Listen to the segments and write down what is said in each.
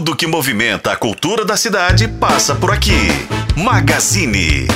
Tudo que movimenta a cultura da cidade passa por aqui. Magazine.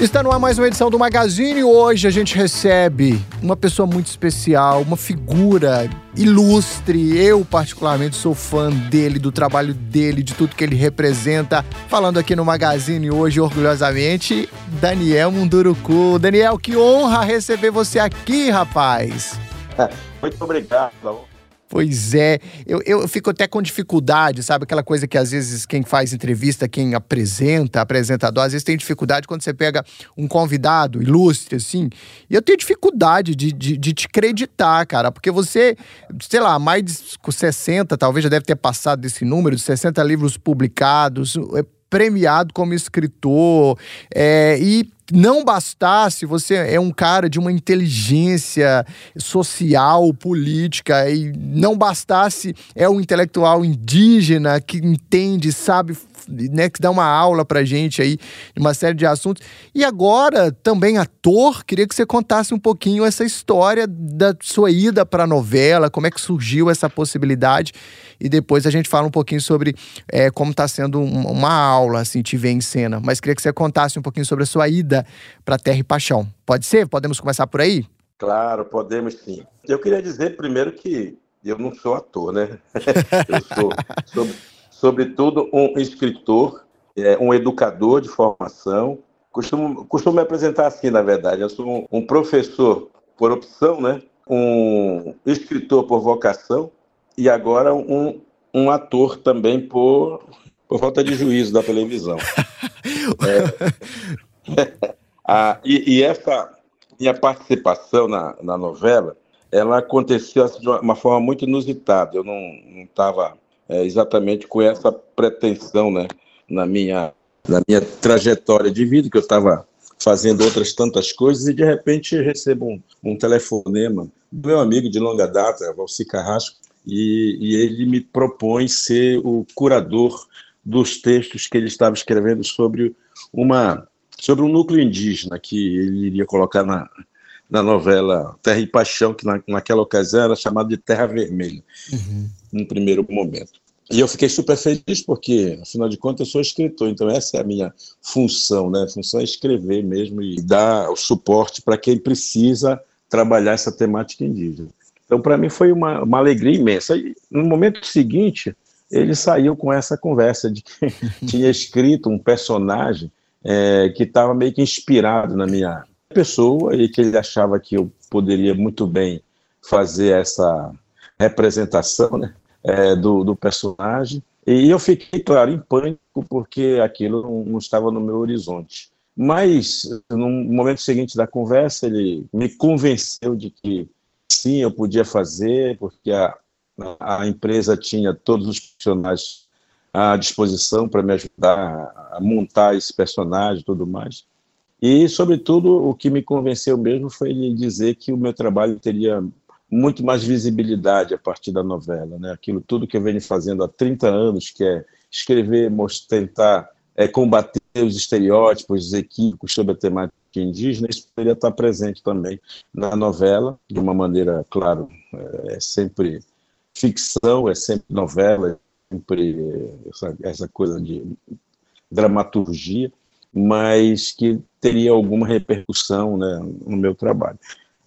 Está no ar mais uma edição do Magazine e hoje a gente recebe uma pessoa muito especial, uma figura ilustre. Eu, particularmente, sou fã dele, do trabalho dele, de tudo que ele representa. Falando aqui no Magazine hoje, orgulhosamente, Daniel Munduruku. Daniel, que honra receber você aqui, rapaz. Muito obrigado. Pois é, eu, eu fico até com dificuldade, sabe? Aquela coisa que às vezes quem faz entrevista, quem apresenta, apresentador, às vezes tem dificuldade quando você pega um convidado ilustre, assim. E eu tenho dificuldade de, de, de te acreditar, cara, porque você, sei lá, mais de 60, talvez já deve ter passado desse número, de 60 livros publicados, é premiado como escritor, é, e não bastasse, você é um cara de uma inteligência social, política, e não bastasse, é um intelectual indígena que entende, sabe né, que dá uma aula pra gente aí de uma série de assuntos. E agora, também ator, queria que você contasse um pouquinho essa história da sua ida pra novela, como é que surgiu essa possibilidade. E depois a gente fala um pouquinho sobre é, como está sendo uma aula, assim, te ver em cena. Mas queria que você contasse um pouquinho sobre a sua ida para Terra e Paixão. Pode ser? Podemos começar por aí? Claro, podemos sim. Eu queria dizer primeiro que eu não sou ator, né? eu sou, sobre, sobretudo, um escritor, é, um educador de formação. Costumo, costumo me apresentar assim, na verdade. Eu sou um, um professor por opção, né? um escritor por vocação e agora um, um ator também por, por falta de juízo da televisão. é, a, e, e, essa minha participação na, na novela, ela aconteceu assim, de uma forma muito inusitada. Eu não estava é, exatamente com essa pretensão né, na, minha, na minha trajetória de vida, que eu estava fazendo outras tantas coisas, e de repente recebo um, um telefonema do meu amigo de longa data, Valci Carrasco, e, e ele me propõe ser o curador dos textos que ele estava escrevendo sobre uma sobre um núcleo indígena que ele iria colocar na, na novela Terra e Paixão, que na, naquela ocasião era chamado de Terra Vermelha, uhum. no primeiro momento. E eu fiquei super feliz porque, afinal de contas, eu sou escritor, então essa é a minha função, né? A função é escrever mesmo e dar o suporte para quem precisa trabalhar essa temática indígena. Então, para mim, foi uma, uma alegria imensa. E, no momento seguinte, ele saiu com essa conversa de que tinha escrito um personagem é, que estava meio que inspirado na minha pessoa e que ele achava que eu poderia muito bem fazer essa representação né, é, do, do, personagem. E eu fiquei, claro, em pânico, porque aquilo não, não estava no meu horizonte. Mas, no momento seguinte da conversa, ele me convenceu de que sim, eu podia fazer, porque a, a empresa tinha todos os profissionais à disposição para me ajudar a montar esse personagem e tudo mais. E, sobretudo, o que me convenceu mesmo foi ele dizer que o meu trabalho teria muito mais visibilidade a partir da novela. Né? Aquilo tudo que eu venho fazendo há 30 anos, que é escrever, tentar é, combater os estereótipos equívocos sobre a temática indígena, isso poderia estar presente também na novela, de uma maneira, claro, é, é sempre ficção, é sempre novela, sempre essa, essa coisa de dramaturgia, mas que teria alguma repercussão né, no meu trabalho.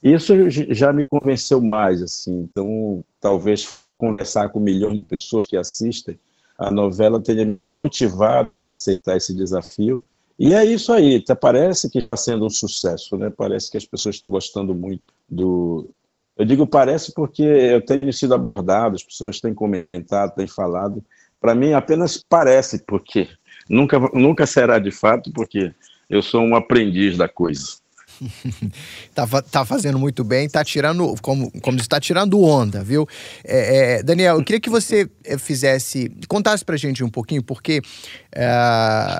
Isso já me convenceu mais, assim, então talvez conversar com milhões de pessoas que assistem a novela tenha me motivado a aceitar esse desafio e é isso aí, tá, parece que está sendo um sucesso, né? Parece que as pessoas estão gostando muito do. Eu digo parece porque eu tenho sido abordado, as pessoas têm comentado, têm falado. Para mim, apenas parece, porque nunca, nunca será de fato, porque eu sou um aprendiz da coisa. tá, tá fazendo muito bem, tá tirando, como, como está tirando onda, viu? É, é, Daniel, eu queria que você eh, fizesse, contasse pra gente um pouquinho, porque é,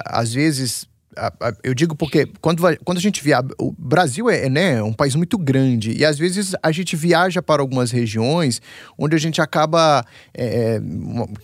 às vezes eu digo porque quando, quando a gente viaja. O Brasil é, né, um país muito grande e às vezes a gente viaja para algumas regiões onde a gente acaba. É,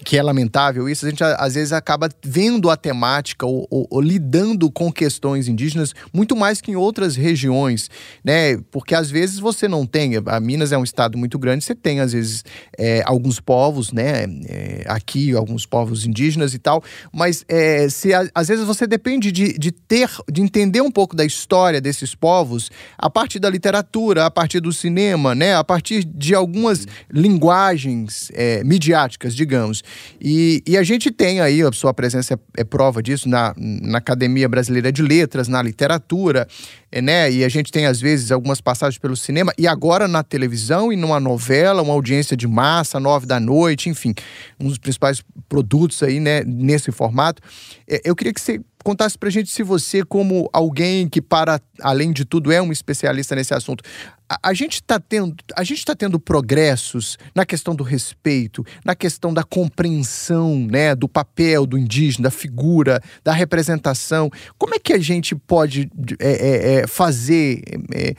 que é lamentável isso, a gente às vezes acaba vendo a temática ou, ou, ou, lidando com questões indígenas muito mais que em outras regiões, né? Porque às vezes você não tem. A Minas é um estado muito grande, você tem às vezes é, alguns povos, né? É, aqui, alguns povos indígenas e tal, mas é, se, às vezes você depende de de ter, de entender um pouco da história desses povos a partir da literatura, a partir do cinema, né? A partir de algumas linguagens é, midiáticas, digamos. E, e, a gente tem aí, a sua presença é, é prova disso na, na Academia Brasileira de Letras, na literatura, é, né? E a gente tem, às vezes, algumas passagens pelo cinema e agora na televisão e numa novela, uma audiência de massa, nove da noite, enfim, um dos principais produtos aí, né, nesse formato. É, eu queria que você contasse pra gente se você, como alguém que, para além de tudo, é um especialista nesse assunto, a, a gente está tendo, a gente tá tendo progressos na questão do respeito, na questão da compreensão, né, do papel do indígena, da figura, da representação. Como é que a gente pode é, é, é fazer? É,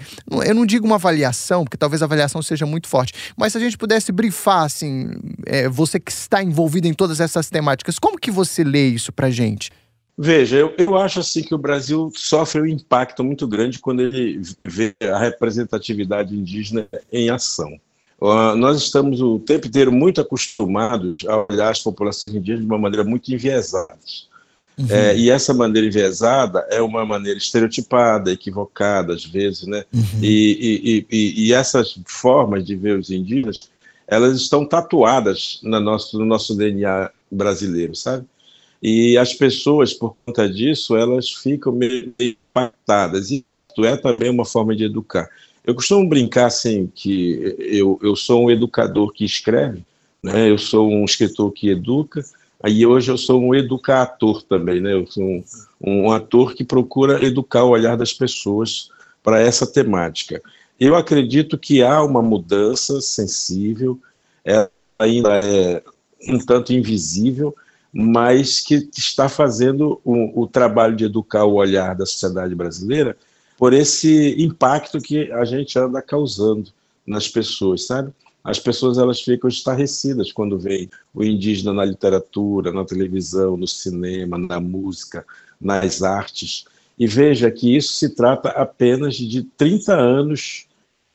eu não digo uma avaliação, porque talvez a avaliação seja muito forte, mas se a gente pudesse brifar, assim, é, você que está envolvido em todas essas temáticas, como que você lê isso para gente? Veja, eu, eu acho assim que o Brasil sofre um impacto muito grande quando ele vê a representatividade indígena em ação. Uh, nós estamos o tempo inteiro muito acostumados a olhar as populações indígenas de uma maneira muito enviesada. Uhum. É, e essa maneira enviesada é uma maneira estereotipada, equivocada às vezes, né? Uhum. E, e, e, e, essas formas de ver os indígenas, elas estão tatuadas no nosso, no nosso DNA brasileiro, sabe? E as pessoas, por conta disso, elas ficam meio impactadas. E isso é também uma forma de educar. Eu costumo brincar assim que eu, eu sou um educador que escreve, né? eu sou um escritor que educa, aí hoje eu sou um educador também, né? eu sou um, um ator que procura educar o olhar das pessoas para essa temática. Eu acredito que há uma mudança sensível, ela ainda é um tanto invisível, mas que está fazendo o, o, trabalho de educar o olhar da sociedade brasileira por esse impacto que a gente anda causando nas pessoas, sabe? As pessoas elas ficam estarrecidas quando veem o indígena na literatura, na televisão, no cinema, na música, nas artes. E veja que isso se trata apenas de 30 anos,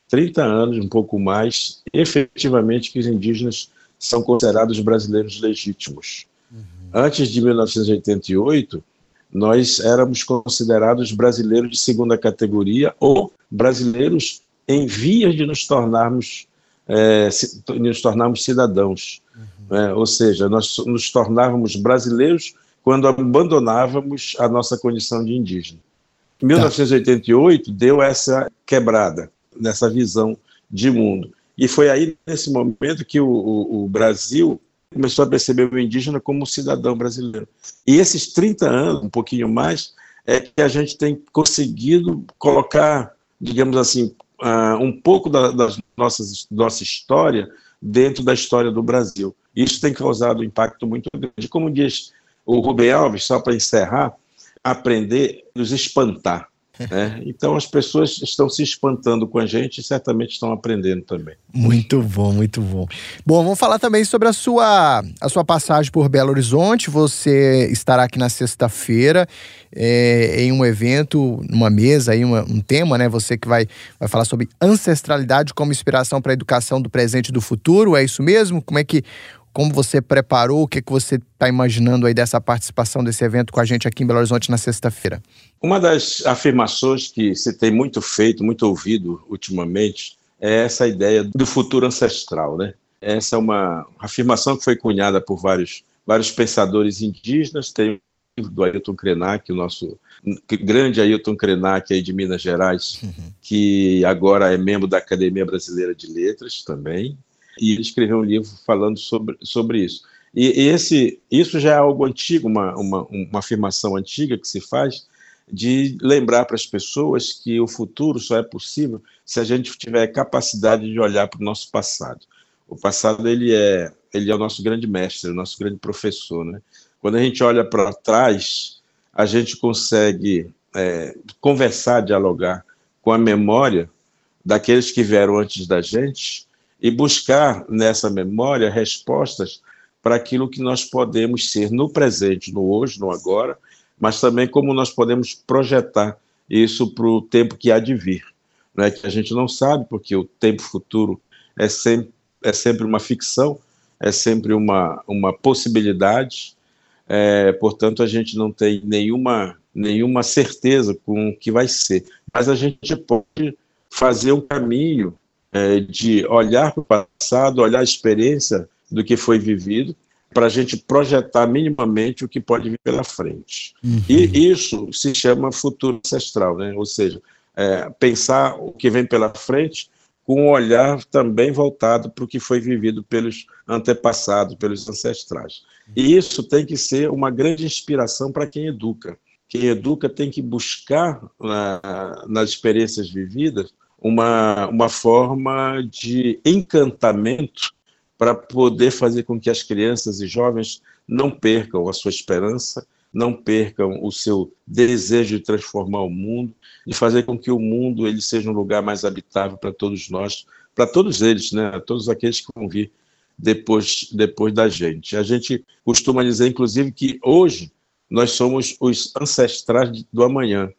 30 anos, um pouco mais, efetivamente que os indígenas são considerados brasileiros legítimos. Antes de 1988, nós éramos considerados brasileiros de segunda categoria ou brasileiros em vias de nos tornarmos, é, nos tornarmos cidadãos. Uhum. É, ou seja, nós nos tornávamos brasileiros quando abandonávamos a nossa condição de indígena. 1988 tá. deu essa quebrada nessa visão de mundo. E foi aí, nesse momento, que o, o, o Brasil começou a perceber o indígena como cidadão brasileiro. E esses 30 anos, um pouquinho mais, é que a gente tem conseguido colocar, digamos assim, uh, um pouco da, das nossas nossa história dentro da história do Brasil. Isso tem causado um impacto muito grande. Como diz o Rubem Alves, só para encerrar, aprender nos espantar. Né? Então as pessoas estão se espantando com a gente e certamente estão aprendendo também. Muito bom, muito bom. Bom, vamos falar também sobre a sua, a sua passagem por Belo Horizonte. Você estará aqui na sexta-feira é, em um evento, numa mesa, aí, uma, um tema, né? Você que vai, vai falar sobre ancestralidade como inspiração para a educação do presente e do futuro. É isso mesmo? Como é que como você preparou? O que, que você está imaginando aí dessa participação desse evento com a gente aqui em Belo Horizonte na sexta-feira? Uma das afirmações que se tem muito feito, muito ouvido ultimamente, é essa ideia do futuro ancestral, né? Essa é uma afirmação que foi cunhada por vários, vários pensadores indígenas. Tem o do Ailton Krenak, o nosso grande Ailton Krenak aí de Minas Gerais, uhum. que agora é membro da Academia Brasileira de Letras também e ele escreveu um livro falando sobre, sobre isso. E esse, isso já é algo antigo, uma, uma, uma afirmação antiga que se faz, de lembrar para as pessoas que o futuro só é possível se a gente tiver capacidade de olhar para o nosso passado. O passado ele é, ele é o nosso grande mestre, o nosso grande professor. Né? Quando a gente olha para trás, a gente consegue é, conversar, dialogar com a memória daqueles que vieram antes da gente e buscar nessa memória respostas para aquilo que nós podemos ser no presente, no hoje, no agora, mas também como nós podemos projetar isso para o tempo que há de vir, né? que a gente não sabe, porque o tempo futuro é sempre, é sempre uma ficção, é sempre uma, uma possibilidade, é, portanto, a gente não tem nenhuma, nenhuma certeza com o que vai ser, mas a gente pode fazer um caminho é, de olhar para o passado, olhar a experiência do que foi vivido, para a gente projetar minimamente o que pode vir pela frente. Uhum. E isso se chama futuro ancestral, né? ou seja, é, pensar o que vem pela frente com um olhar também voltado para o que foi vivido pelos antepassados, pelos ancestrais. E isso tem que ser uma grande inspiração para quem educa. Quem educa tem que buscar na, nas experiências vividas uma, uma forma de encantamento para poder fazer com que as crianças e jovens não percam a sua esperança, não percam o seu desejo de transformar o mundo e fazer com que o mundo ele seja um lugar mais habitável para todos nós, para todos eles, né, todos aqueles que vão vir depois depois da gente. A gente costuma dizer inclusive que hoje nós somos os ancestrais do amanhã,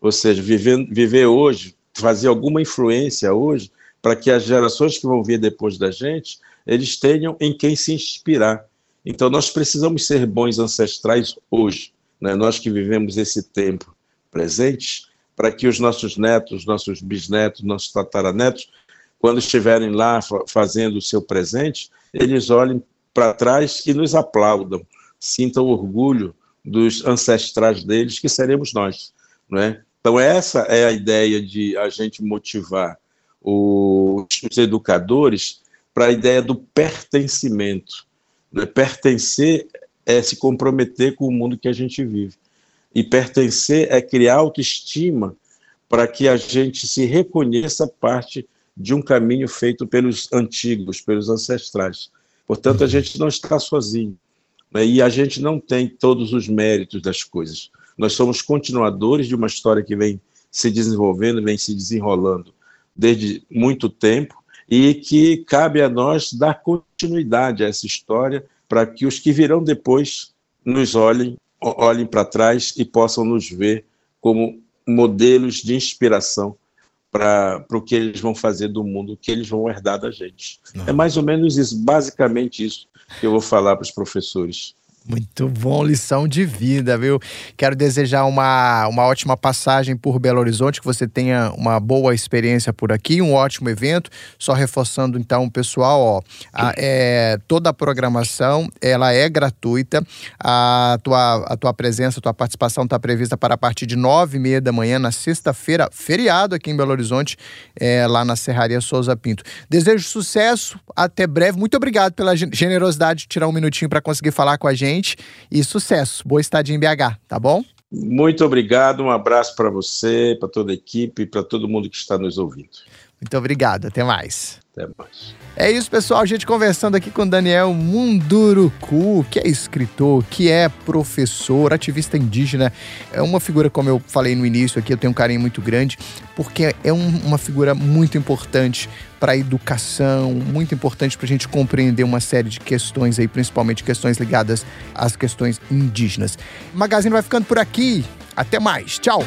ou seja, viver, viver hoje, fazer alguma influência hoje para que as gerações que vão vir depois da gente, eles tenham em quem se inspirar. Então nós precisamos ser bons ancestrais hoje, né? nós que vivemos esse tempo presente, para que os nossos netos, nossos bisnetos, nossos tataranetos, quando estiverem lá fazendo o seu presente, eles olhem para trás e nos aplaudam, sintam orgulho dos ancestrais deles, que seremos nós. Não é? Então, essa é a ideia de a gente motivar os, educadores para a ideia do pertencimento. Né? Pertencer é se comprometer com o mundo que a gente vive. E pertencer é criar autoestima para que a gente se reconheça parte de um caminho feito pelos antigos, pelos ancestrais. Portanto, a gente não está sozinho. Né? E a gente não tem todos os méritos das coisas. Nós somos continuadores de uma história que vem se desenvolvendo, vem se desenrolando desde muito tempo e que cabe a nós dar continuidade a essa história para que os que virão depois nos olhem, olhem para trás e possam nos ver como modelos de inspiração para o que eles vão fazer do mundo, o que eles vão herdar da gente. É mais ou menos isso, basicamente isso que eu vou falar para os professores. Muito bom, lição de vida, viu? Quero desejar uma, uma ótima passagem por Belo Horizonte, que você tenha uma boa experiência por aqui, um ótimo evento. Só reforçando então, pessoal, ó, a, é, toda a programação ela é gratuita. A tua, a tua presença, a tua participação está prevista para a partir de nove e meia da manhã na sexta-feira, feriado aqui em Belo Horizonte, é, lá na Serraria Souza Pinto. Desejo sucesso, até breve. Muito obrigado pela generosidade de tirar um minutinho para conseguir falar com a gente gente e sucesso. Boa estadia em BH, tá bom? Muito obrigado, um abraço para você, para toda a equipe e para todo mundo que está nos ouvindo. Muito obrigado, até mais. Até mais. É isso, pessoal. A gente conversando aqui com Daniel Munduruku, que é escritor, que é professor, ativista indígena. É uma figura, como eu falei no início aqui, eu tenho um carinho muito grande, porque é um, uma figura muito importante para a educação, muito importante para a gente compreender uma série de questões aí, principalmente questões ligadas às questões indígenas. O Magazine vai ficando por aqui. Até mais. Tchau.